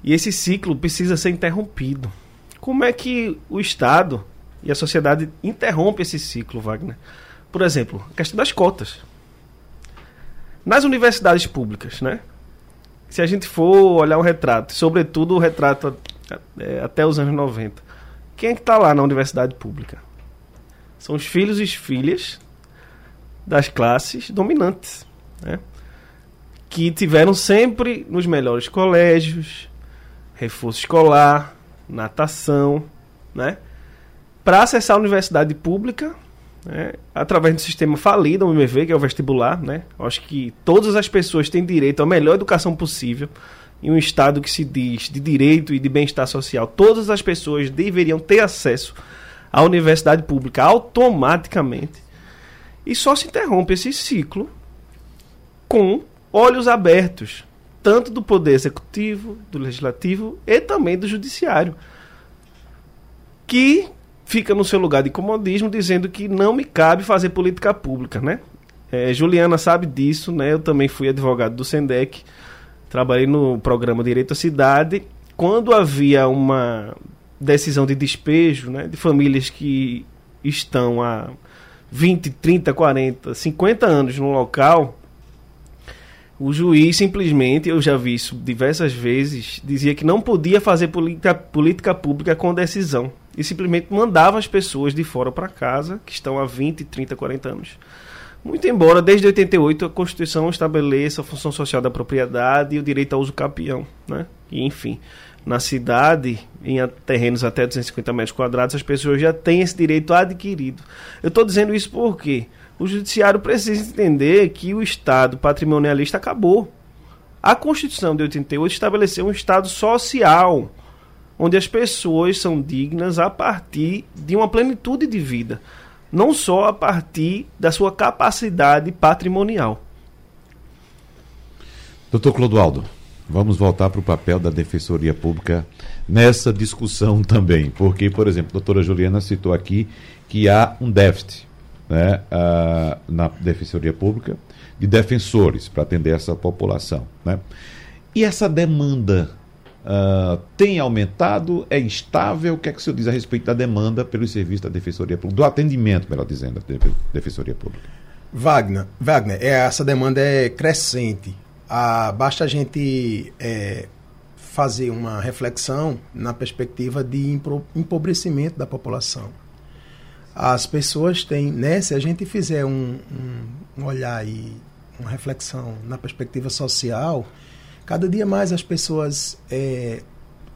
E esse ciclo precisa ser interrompido. Como é que o Estado e a sociedade interrompem esse ciclo, Wagner? Por exemplo, a questão das cotas. Nas universidades públicas, né? Se a gente for olhar um retrato, sobretudo o retrato é, até os anos 90, quem é que está lá na universidade pública? São os filhos e as filhas das classes dominantes, né? que tiveram sempre nos melhores colégios, reforço escolar, natação, né? Para acessar a universidade pública, né? através do sistema falido, meu ver, que é o vestibular, né? Acho que todas as pessoas têm direito à melhor educação possível em um estado que se diz de direito e de bem-estar social. Todas as pessoas deveriam ter acesso à universidade pública automaticamente. E só se interrompe esse ciclo com olhos abertos, tanto do poder executivo, do legislativo e também do judiciário, que fica no seu lugar de comodismo dizendo que não me cabe fazer política pública, né? É, Juliana sabe disso, né? Eu também fui advogado do Sendec, trabalhei no programa Direito à Cidade. Quando havia uma decisão de despejo, né, de famílias que estão há 20, 30, 40, 50 anos no local, o juiz simplesmente, eu já vi isso diversas vezes, dizia que não podia fazer política, política pública com decisão. E simplesmente mandava as pessoas de fora para casa, que estão há 20, 30, 40 anos. Muito embora, desde 88, a Constituição estabeleça a função social da propriedade e o direito ao uso capião. Né? E, enfim. na cidade, em terrenos até 250 metros quadrados, as pessoas já têm esse direito adquirido. Eu estou dizendo isso porque o judiciário precisa entender que o Estado patrimonialista acabou. A Constituição de 88 estabeleceu um Estado social, onde as pessoas são dignas a partir de uma plenitude de vida, não só a partir da sua capacidade patrimonial. Doutor Clodoaldo, vamos voltar para o papel da Defensoria Pública nessa discussão também, porque, por exemplo, a doutora Juliana citou aqui que há um déficit né, uh, na Defensoria Pública de defensores para atender essa população. Né? E essa demanda uh, tem aumentado? É estável? O que é que o senhor diz a respeito da demanda pelo serviço da Defensoria Pública, do atendimento, melhor dizendo, da Defensoria Pública? Wagner, Wagner, é, essa demanda é crescente. Ah, basta a gente é, fazer uma reflexão na perspectiva de empobrecimento da população as pessoas têm, né, se a gente fizer um, um olhar e uma reflexão na perspectiva social, cada dia mais as pessoas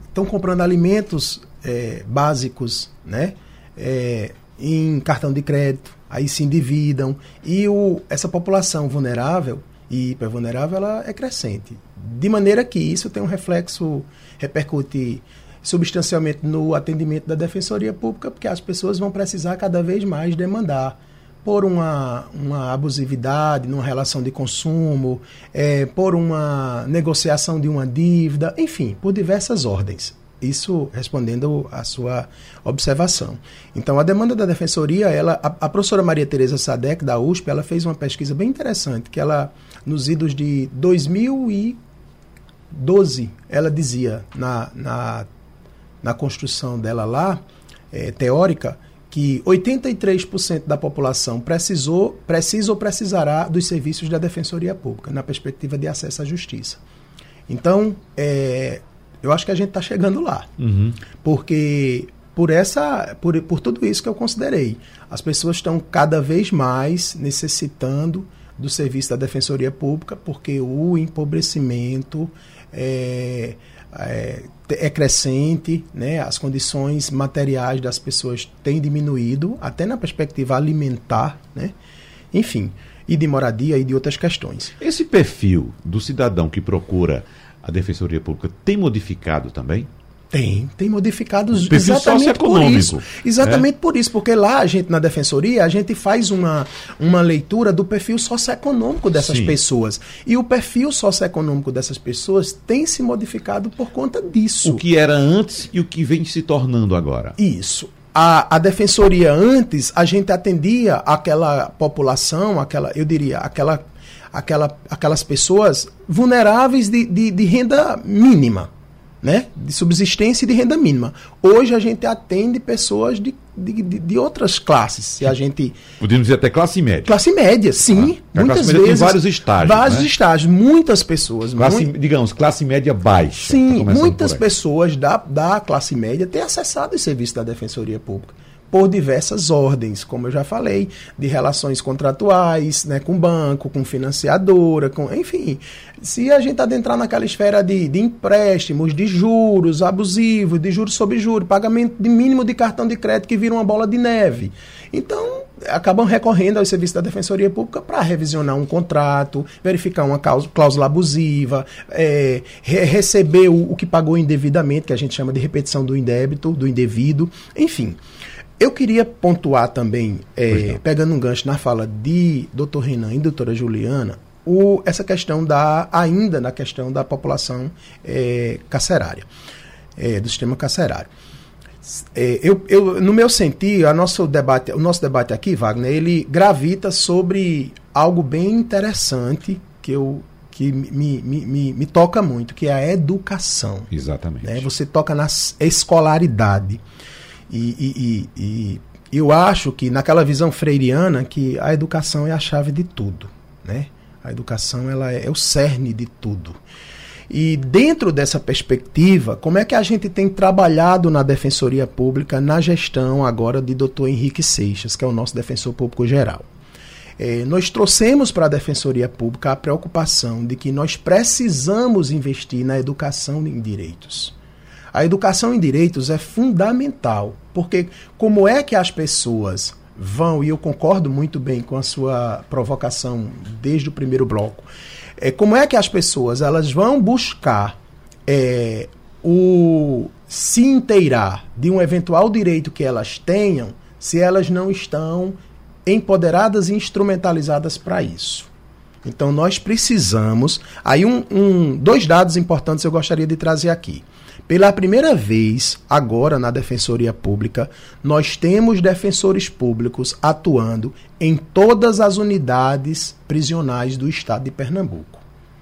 estão é, comprando alimentos é, básicos, né, é, em cartão de crédito, aí se endividam. E o, essa população vulnerável e hipervulnerável ela é crescente, de maneira que isso tem um reflexo repercute substancialmente no atendimento da Defensoria Pública, porque as pessoas vão precisar cada vez mais demandar por uma, uma abusividade numa relação de consumo, é, por uma negociação de uma dívida, enfim, por diversas ordens. Isso respondendo à sua observação. Então, a demanda da defensoria, ela, a, a professora Maria Tereza Sadek, da USP, ela fez uma pesquisa bem interessante, que ela, nos idos de 2012, ela dizia na, na na construção dela lá, é, teórica, que 83% da população precisou, precisa ou precisará dos serviços da Defensoria Pública, na perspectiva de acesso à justiça. Então, é, eu acho que a gente está chegando lá. Uhum. Porque por essa por, por tudo isso que eu considerei. As pessoas estão cada vez mais necessitando do serviço da Defensoria Pública, porque o empobrecimento, é, é, é crescente, né? as condições materiais das pessoas têm diminuído, até na perspectiva alimentar, né? enfim, e de moradia e de outras questões. Esse perfil do cidadão que procura a Defensoria Pública tem modificado também? Tem, tem modificados exatamente por isso. Exatamente é? por isso, porque lá a gente na defensoria, a gente faz uma, uma leitura do perfil socioeconômico dessas Sim. pessoas. E o perfil socioeconômico dessas pessoas tem se modificado por conta disso. O que era antes e o que vem se tornando agora. Isso. A, a defensoria antes, a gente atendia aquela população, aquela, eu diria, aquela, aquela, aquelas pessoas vulneráveis de, de, de renda mínima né, de subsistência e de renda mínima. Hoje a gente atende pessoas de, de, de, outras classes. Se a gente podemos dizer até classe média. Classe média, sim. Ah, muitas vezes. Tem vários estágios. Vários né? estágios. Muitas pessoas. Classe, muito... Digamos classe média baixa. Sim, muitas pessoas da, da classe média têm acessado o serviço da Defensoria Pública por diversas ordens, como eu já falei, de relações contratuais, né, com banco, com financiadora, com, enfim. Se a gente adentrar naquela esfera de, de empréstimos, de juros abusivos, de juros sobre juros, pagamento de mínimo de cartão de crédito que vira uma bola de neve. Então, acabam recorrendo ao serviço da Defensoria Pública para revisionar um contrato, verificar uma cláusula abusiva, é, re receber o, o que pagou indevidamente, que a gente chama de repetição do indébito, do indevido, enfim. Eu queria pontuar também, é, pegando um gancho na fala de Dr. Renan e doutora Juliana, o, essa questão da, ainda na questão da população é, carcerária, é, do sistema carcerário. É, eu, eu, no meu sentir, a nosso debate, o nosso debate aqui, Wagner, ele gravita sobre algo bem interessante que eu que me, me, me, me toca muito, que é a educação. Exatamente. Né? Você toca na escolaridade. E, e, e, e, eu acho que naquela visão freiriana que a educação é a chave de tudo, né? A educação ela é, é o cerne de tudo. E dentro dessa perspectiva, como é que a gente tem trabalhado na Defensoria Pública na gestão agora de Dr. Henrique Seixas, que é o nosso defensor público geral? É, nós trouxemos para a Defensoria Pública a preocupação de que nós precisamos investir na educação em direitos. A educação em direitos é fundamental, porque como é que as pessoas vão, e eu concordo muito bem com a sua provocação desde o primeiro bloco, é, como é que as pessoas elas vão buscar é, o se inteirar de um eventual direito que elas tenham se elas não estão empoderadas e instrumentalizadas para isso. Então nós precisamos. Aí um, um, dois dados importantes eu gostaria de trazer aqui. Pela primeira vez, agora na Defensoria Pública, nós temos defensores públicos atuando em todas as unidades prisionais do estado de Pernambuco.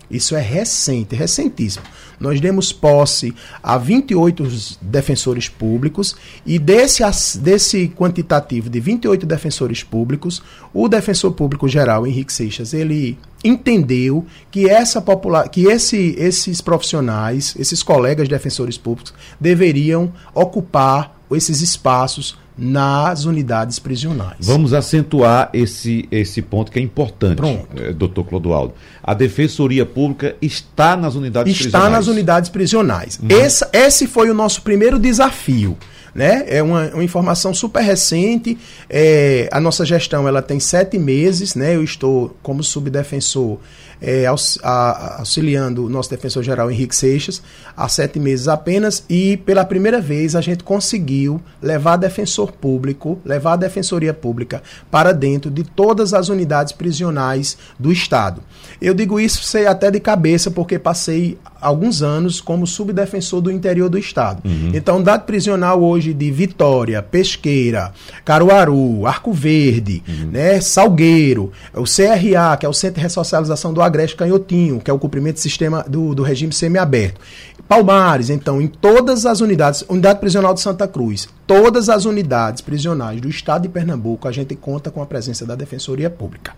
Isso é recente, recentíssimo. Nós demos posse a 28 defensores públicos e desse, desse quantitativo de 28 defensores públicos, o defensor público geral, Henrique Seixas, ele entendeu que essa popular, que esse, esses profissionais, esses colegas defensores públicos deveriam ocupar esses espaços nas unidades prisionais. Vamos acentuar esse, esse ponto que é importante, eh, doutor Clodoaldo. A Defensoria Pública está nas unidades está prisionais. Está nas unidades prisionais. Uhum. Esse, esse foi o nosso primeiro desafio. Né? É uma, uma informação super recente. É, a nossa gestão ela tem sete meses. Né? Eu estou como subdefensor é, auxiliando o nosso defensor-geral Henrique Seixas há sete meses apenas e pela primeira vez a gente conseguiu levar defensor público, levar a defensoria pública para dentro de todas as unidades prisionais do Estado. Eu digo isso sei até de cabeça porque passei alguns anos como subdefensor do interior do Estado. Uhum. Então, dado prisional hoje de Vitória, Pesqueira, Caruaru, Arco Verde, uhum. né, Salgueiro, o CRA, que é o Centro de Ressocialização do Agreste Canhotinho, que é o cumprimento do sistema do, do regime semiaberto. Palmares, então, em todas as unidades, unidade prisional de Santa Cruz, todas as unidades prisionais do estado de Pernambuco, a gente conta com a presença da Defensoria Pública.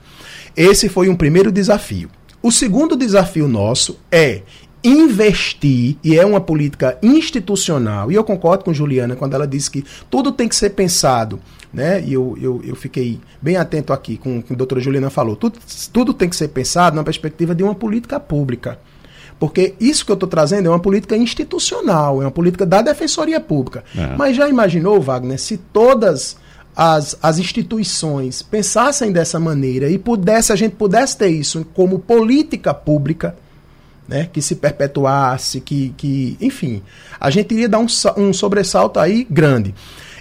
Esse foi um primeiro desafio. O segundo desafio nosso é investir, e é uma política institucional, e eu concordo com Juliana quando ela disse que tudo tem que ser pensado né? E eu, eu, eu fiquei bem atento aqui com o que a doutora Juliana falou. Tudo, tudo tem que ser pensado na perspectiva de uma política pública. Porque isso que eu estou trazendo é uma política institucional, é uma política da Defensoria Pública. É. Mas já imaginou, Wagner, se todas as, as instituições pensassem dessa maneira e pudesse, a gente pudesse ter isso como política pública, né, que se perpetuasse, que, que enfim, a gente iria dar um, um sobressalto aí grande.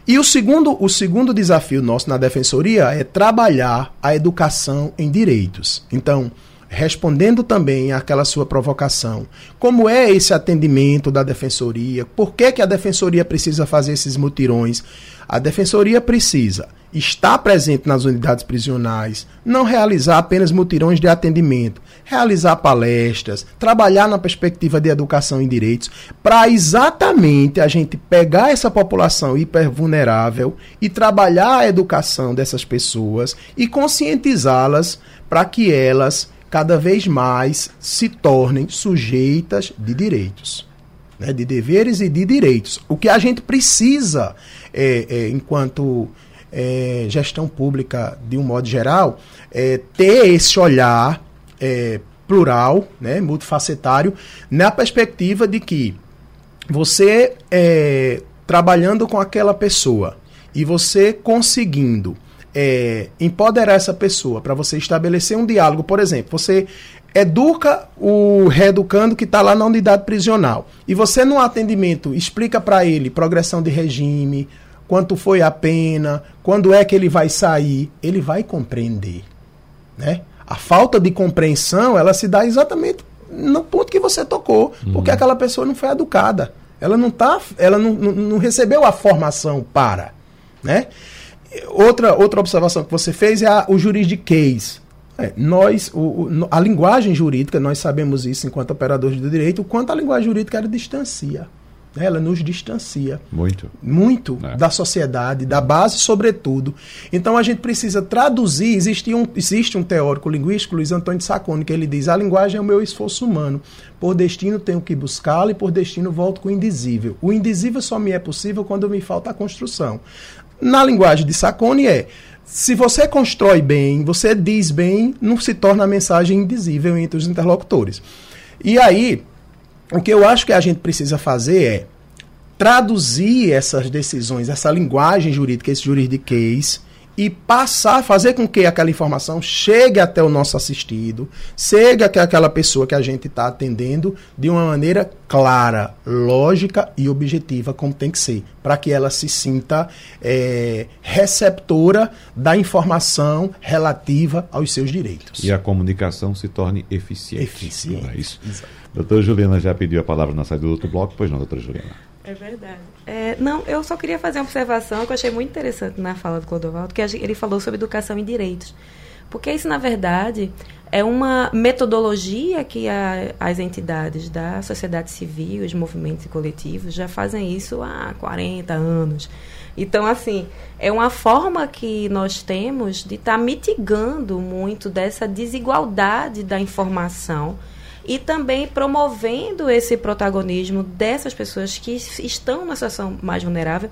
E o segundo, o segundo desafio nosso na defensoria é trabalhar a educação em direitos. Então, respondendo também àquela sua provocação, como é esse atendimento da defensoria? Por que, que a defensoria precisa fazer esses mutirões? A defensoria precisa estar presente nas unidades prisionais, não realizar apenas mutirões de atendimento, realizar palestras, trabalhar na perspectiva de educação em direitos, para exatamente a gente pegar essa população hipervulnerável e trabalhar a educação dessas pessoas e conscientizá-las para que elas cada vez mais se tornem sujeitas de direitos. Né, de deveres e de direitos. O que a gente precisa, é, é, enquanto é, gestão pública de um modo geral, é ter esse olhar é, plural, né, multifacetário, na perspectiva de que você é, trabalhando com aquela pessoa e você conseguindo é, empoderar essa pessoa para você estabelecer um diálogo, por exemplo, você educa o reeducando que está lá na unidade prisional e você no atendimento explica para ele progressão de regime, quanto foi a pena, quando é que ele vai sair, ele vai compreender, né? A falta de compreensão, ela se dá exatamente no ponto que você tocou, uhum. porque aquela pessoa não foi educada. Ela não tá, ela não, não, não recebeu a formação para, né? Outra, outra observação que você fez é a, o juridiquês. É, nós, o, o, a linguagem jurídica, nós sabemos isso enquanto operadores do direito, o quanto a linguagem jurídica ela distancia. Né? Ela nos distancia. Muito. Muito é. da sociedade, da base, sobretudo. Então a gente precisa traduzir. Existe um, existe um teórico linguístico, Luiz Antônio de Sacone, que ele diz: a linguagem é o meu esforço humano. Por destino tenho que buscá-la e por destino volto com o indizível. O indizível só me é possível quando me falta a construção. Na linguagem de Sacone é. Se você constrói bem, você diz bem, não se torna a mensagem indizível entre os interlocutores. E aí, o que eu acho que a gente precisa fazer é traduzir essas decisões, essa linguagem jurídica, esse juridiquês, e passar, fazer com que aquela informação chegue até o nosso assistido, chegue até aquela pessoa que a gente está atendendo de uma maneira clara, lógica e objetiva, como tem que ser, para que ela se sinta é, receptora da informação relativa aos seus direitos. E a comunicação se torne eficiente. Eficiente. É isso. Doutora Juliana já pediu a palavra na saída do outro bloco, pois não, doutora Juliana? É verdade. É, não, eu só queria fazer uma observação que eu achei muito interessante na fala do Clodovaldo, que ele falou sobre educação e direitos. Porque isso, na verdade, é uma metodologia que a, as entidades da sociedade civil, os movimentos e coletivos já fazem isso há 40 anos. Então, assim, é uma forma que nós temos de estar tá mitigando muito dessa desigualdade da informação e também promovendo esse protagonismo dessas pessoas que estão na situação mais vulnerável,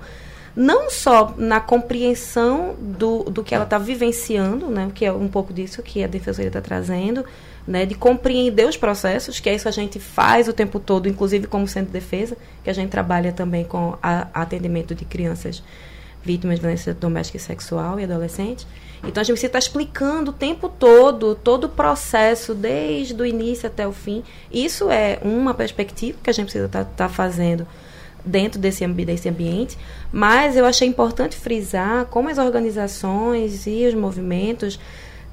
não só na compreensão do, do que ela está vivenciando, né, que é um pouco disso que a defensoria está trazendo, né, de compreender os processos, que é isso a gente faz o tempo todo, inclusive como centro de defesa, que a gente trabalha também com a, atendimento de crianças vítimas de violência doméstica e sexual e adolescentes. Então a gente precisa estar explicando o tempo todo, todo o processo, desde o início até o fim. Isso é uma perspectiva que a gente precisa estar, estar fazendo dentro desse, desse ambiente, mas eu achei importante frisar como as organizações e os movimentos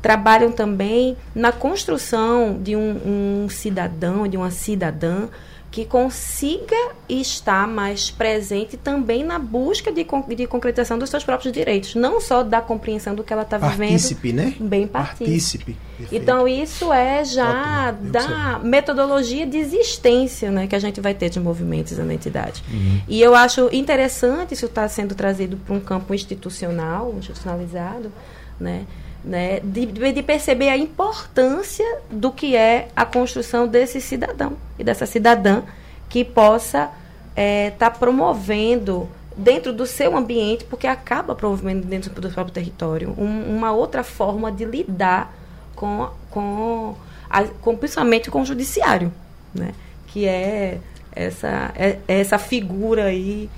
trabalham também na construção de um, um cidadão, de uma cidadã que consiga estar mais presente também na busca de, de concretização dos seus próprios direitos, não só da compreensão do que ela está vivendo. Partícipe, né? Bem partícipe. Então, isso é já Ótimo. da metodologia de existência né, que a gente vai ter de movimentos na entidade. Uhum. E eu acho interessante isso estar tá sendo trazido para um campo institucional, institucionalizado, né? Né, de, de, perceber a importância do que é a construção desse cidadão e dessa cidadã que possa estar é, tá promovendo dentro do seu ambiente, porque acaba promovendo dentro do próprio território um, uma outra forma de lidar com, com, a, com principalmente com o judiciário, né, que é essa, é, essa figura aí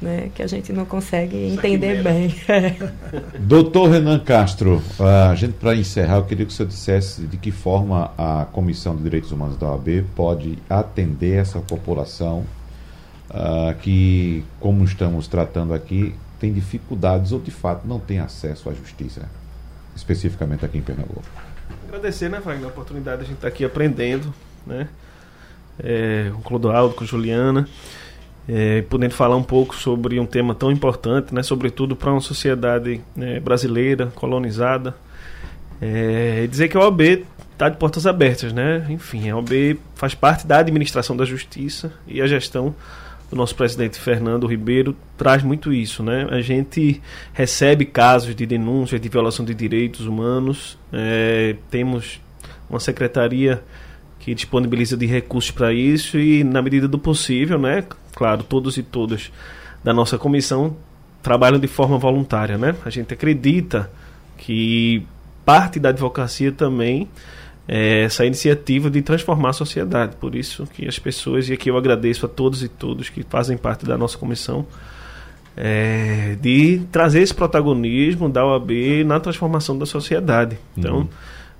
né, que a gente não consegue entender bem. <laughs> Doutor Renan Castro, a gente para encerrar, eu queria que o senhor dissesse de que forma a Comissão de Direitos Humanos da OAB pode atender essa população uh, que, como estamos tratando aqui, tem dificuldades ou de fato não tem acesso à justiça, especificamente aqui em Pernambuco. Agradecer, né, Wagner, a oportunidade de a gente estar tá aqui aprendendo, né? É, com o Clodoaldo, com a Juliana é, podendo falar um pouco sobre um tema tão importante, né, sobretudo para uma sociedade né, brasileira, colonizada. É, dizer que a OAB está de portas abertas, né? Enfim, a OAB faz parte da administração da justiça e a gestão do nosso presidente Fernando Ribeiro traz muito isso, né? A gente recebe casos de denúncias de violação de direitos humanos, é, temos uma secretaria que disponibiliza de recursos para isso e na medida do possível, né, claro, todos e todas da nossa comissão trabalham de forma voluntária, né? A gente acredita que parte da advocacia também é essa iniciativa de transformar a sociedade. Por isso que as pessoas, e aqui eu agradeço a todos e todos que fazem parte da nossa comissão, é, de trazer esse protagonismo da OAB na transformação da sociedade. Então, uhum.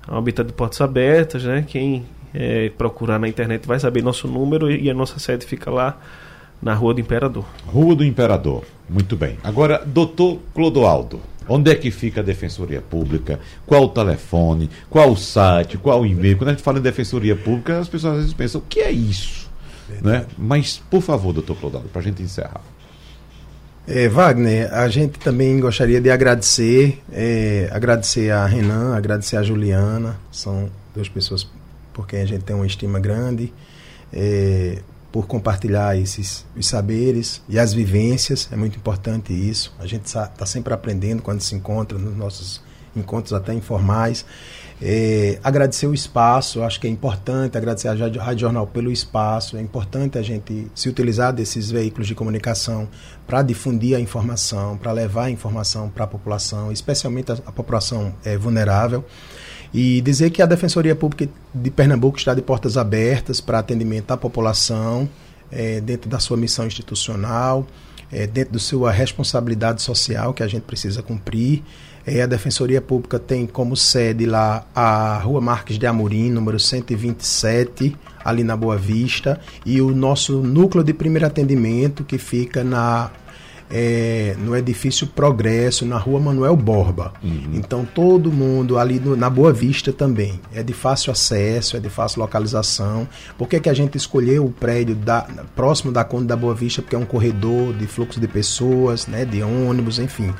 a OAB está de portas abertas, né? Quem é, procurar na internet vai saber nosso número e a nossa sede fica lá na Rua do Imperador. Rua do Imperador. Muito bem. Agora, doutor Clodoaldo, onde é que fica a Defensoria Pública? Qual o telefone? Qual o site? Qual o e-mail? Quando a gente fala em Defensoria Pública, as pessoas às vezes pensam, o que é isso? Né? Mas, por favor, doutor Clodoaldo, para a gente encerrar. É, Wagner, a gente também gostaria de agradecer, é, agradecer a Renan, agradecer a Juliana, são duas pessoas por quem a gente tem uma estima grande. É, por compartilhar esses os saberes e as vivências, é muito importante isso. A gente está sempre aprendendo quando se encontra nos nossos encontros até informais. É, agradecer o espaço, acho que é importante agradecer a Rádio Jornal pelo espaço, é importante a gente se utilizar desses veículos de comunicação para difundir a informação, para levar a informação para a população, especialmente a, a população é, vulnerável. E dizer que a Defensoria Pública de Pernambuco está de portas abertas para atendimento à população. é, dentro da sua missão institucional, é, dentro da sua responsabilidade social que a gente precisa cumprir. É, a Defensoria Pública tem como sede lá a Rua Marques de Amorim, número 127, ali na Boa Vista, e o nosso núcleo de primeiro atendimento, que fica na é, no edifício Progresso, na rua Manuel Borba. Uhum. Então todo mundo ali no, na Boa Vista também. É de fácil acesso, é de fácil localização. Por que, que a gente escolheu o prédio da, próximo da Conde da Boa Vista? Porque é um corredor de fluxo de pessoas, né, de ônibus, enfim.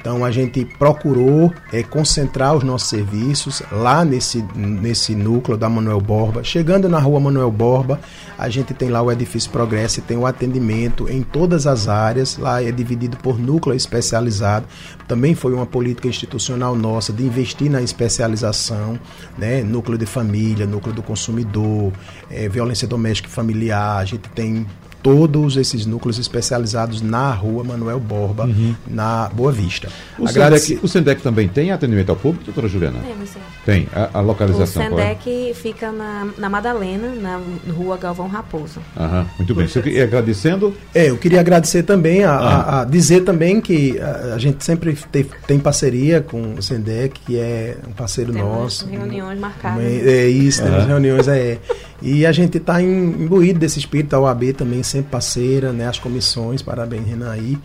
Então a gente procurou é, concentrar os nossos serviços lá nesse, nesse núcleo da Manuel Borba. Chegando na rua Manuel Borba, a gente tem lá o edifício Progresso e tem o atendimento em todas as áreas. Lá é dividido por núcleo especializado. Também foi uma política institucional nossa de investir na especialização, né? núcleo de família, núcleo do consumidor, é, violência doméstica e familiar. A gente tem todos esses núcleos especializados na rua Manuel Borba, uhum. na Boa Vista. O, Agradece... Sendec, o Sendec também tem atendimento ao público, doutora Juliana? Temos, sim. Tem. A, a localização O Sendec fica na, na Madalena, na rua Galvão Raposo. Aham, muito bem. Você queria agradecendo? É, eu queria agradecer também, a, ah. a, a dizer também que a, a gente sempre tem, tem, parceria com o Sendec, que é um parceiro temos nosso. reuniões marcadas. É, é isso, temos reuniões, é. E a gente está imbuído desse espírito, a OAB também sempre parceira, né, as comissões, parabéns Renan aí.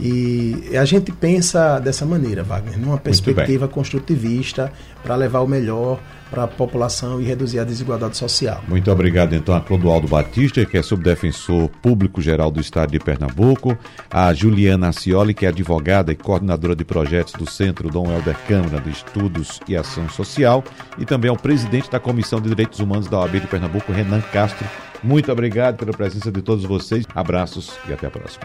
E a gente pensa dessa maneira, Wagner, numa perspectiva construtivista para levar o melhor para a população e reduzir a desigualdade social. Muito obrigado, então, a Clodoaldo Batista, que é subdefensor público geral do Estado de Pernambuco, a Juliana Acioli, que é advogada e coordenadora de projetos do Centro Dom Helder Câmara de Estudos e Ação Social, e também ao presidente da Comissão de Direitos Humanos da OAB de Pernambuco, Renan Castro. Muito obrigado pela presença de todos vocês. Abraços e até a próxima.